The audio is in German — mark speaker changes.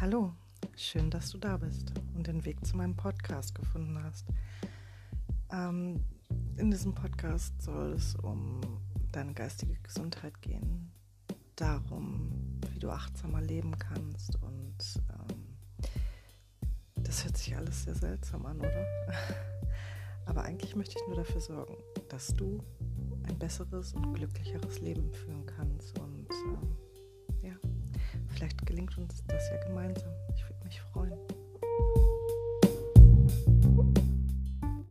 Speaker 1: Hallo, schön, dass du da bist und den Weg zu meinem Podcast gefunden hast. Ähm, in diesem Podcast soll es um deine geistige Gesundheit gehen, darum, wie du achtsamer leben kannst und ähm, das hört sich alles sehr seltsam an, oder? Aber eigentlich möchte ich nur dafür sorgen, dass du ein besseres und glücklicheres Leben führen kannst vielleicht gelingt uns das ja gemeinsam.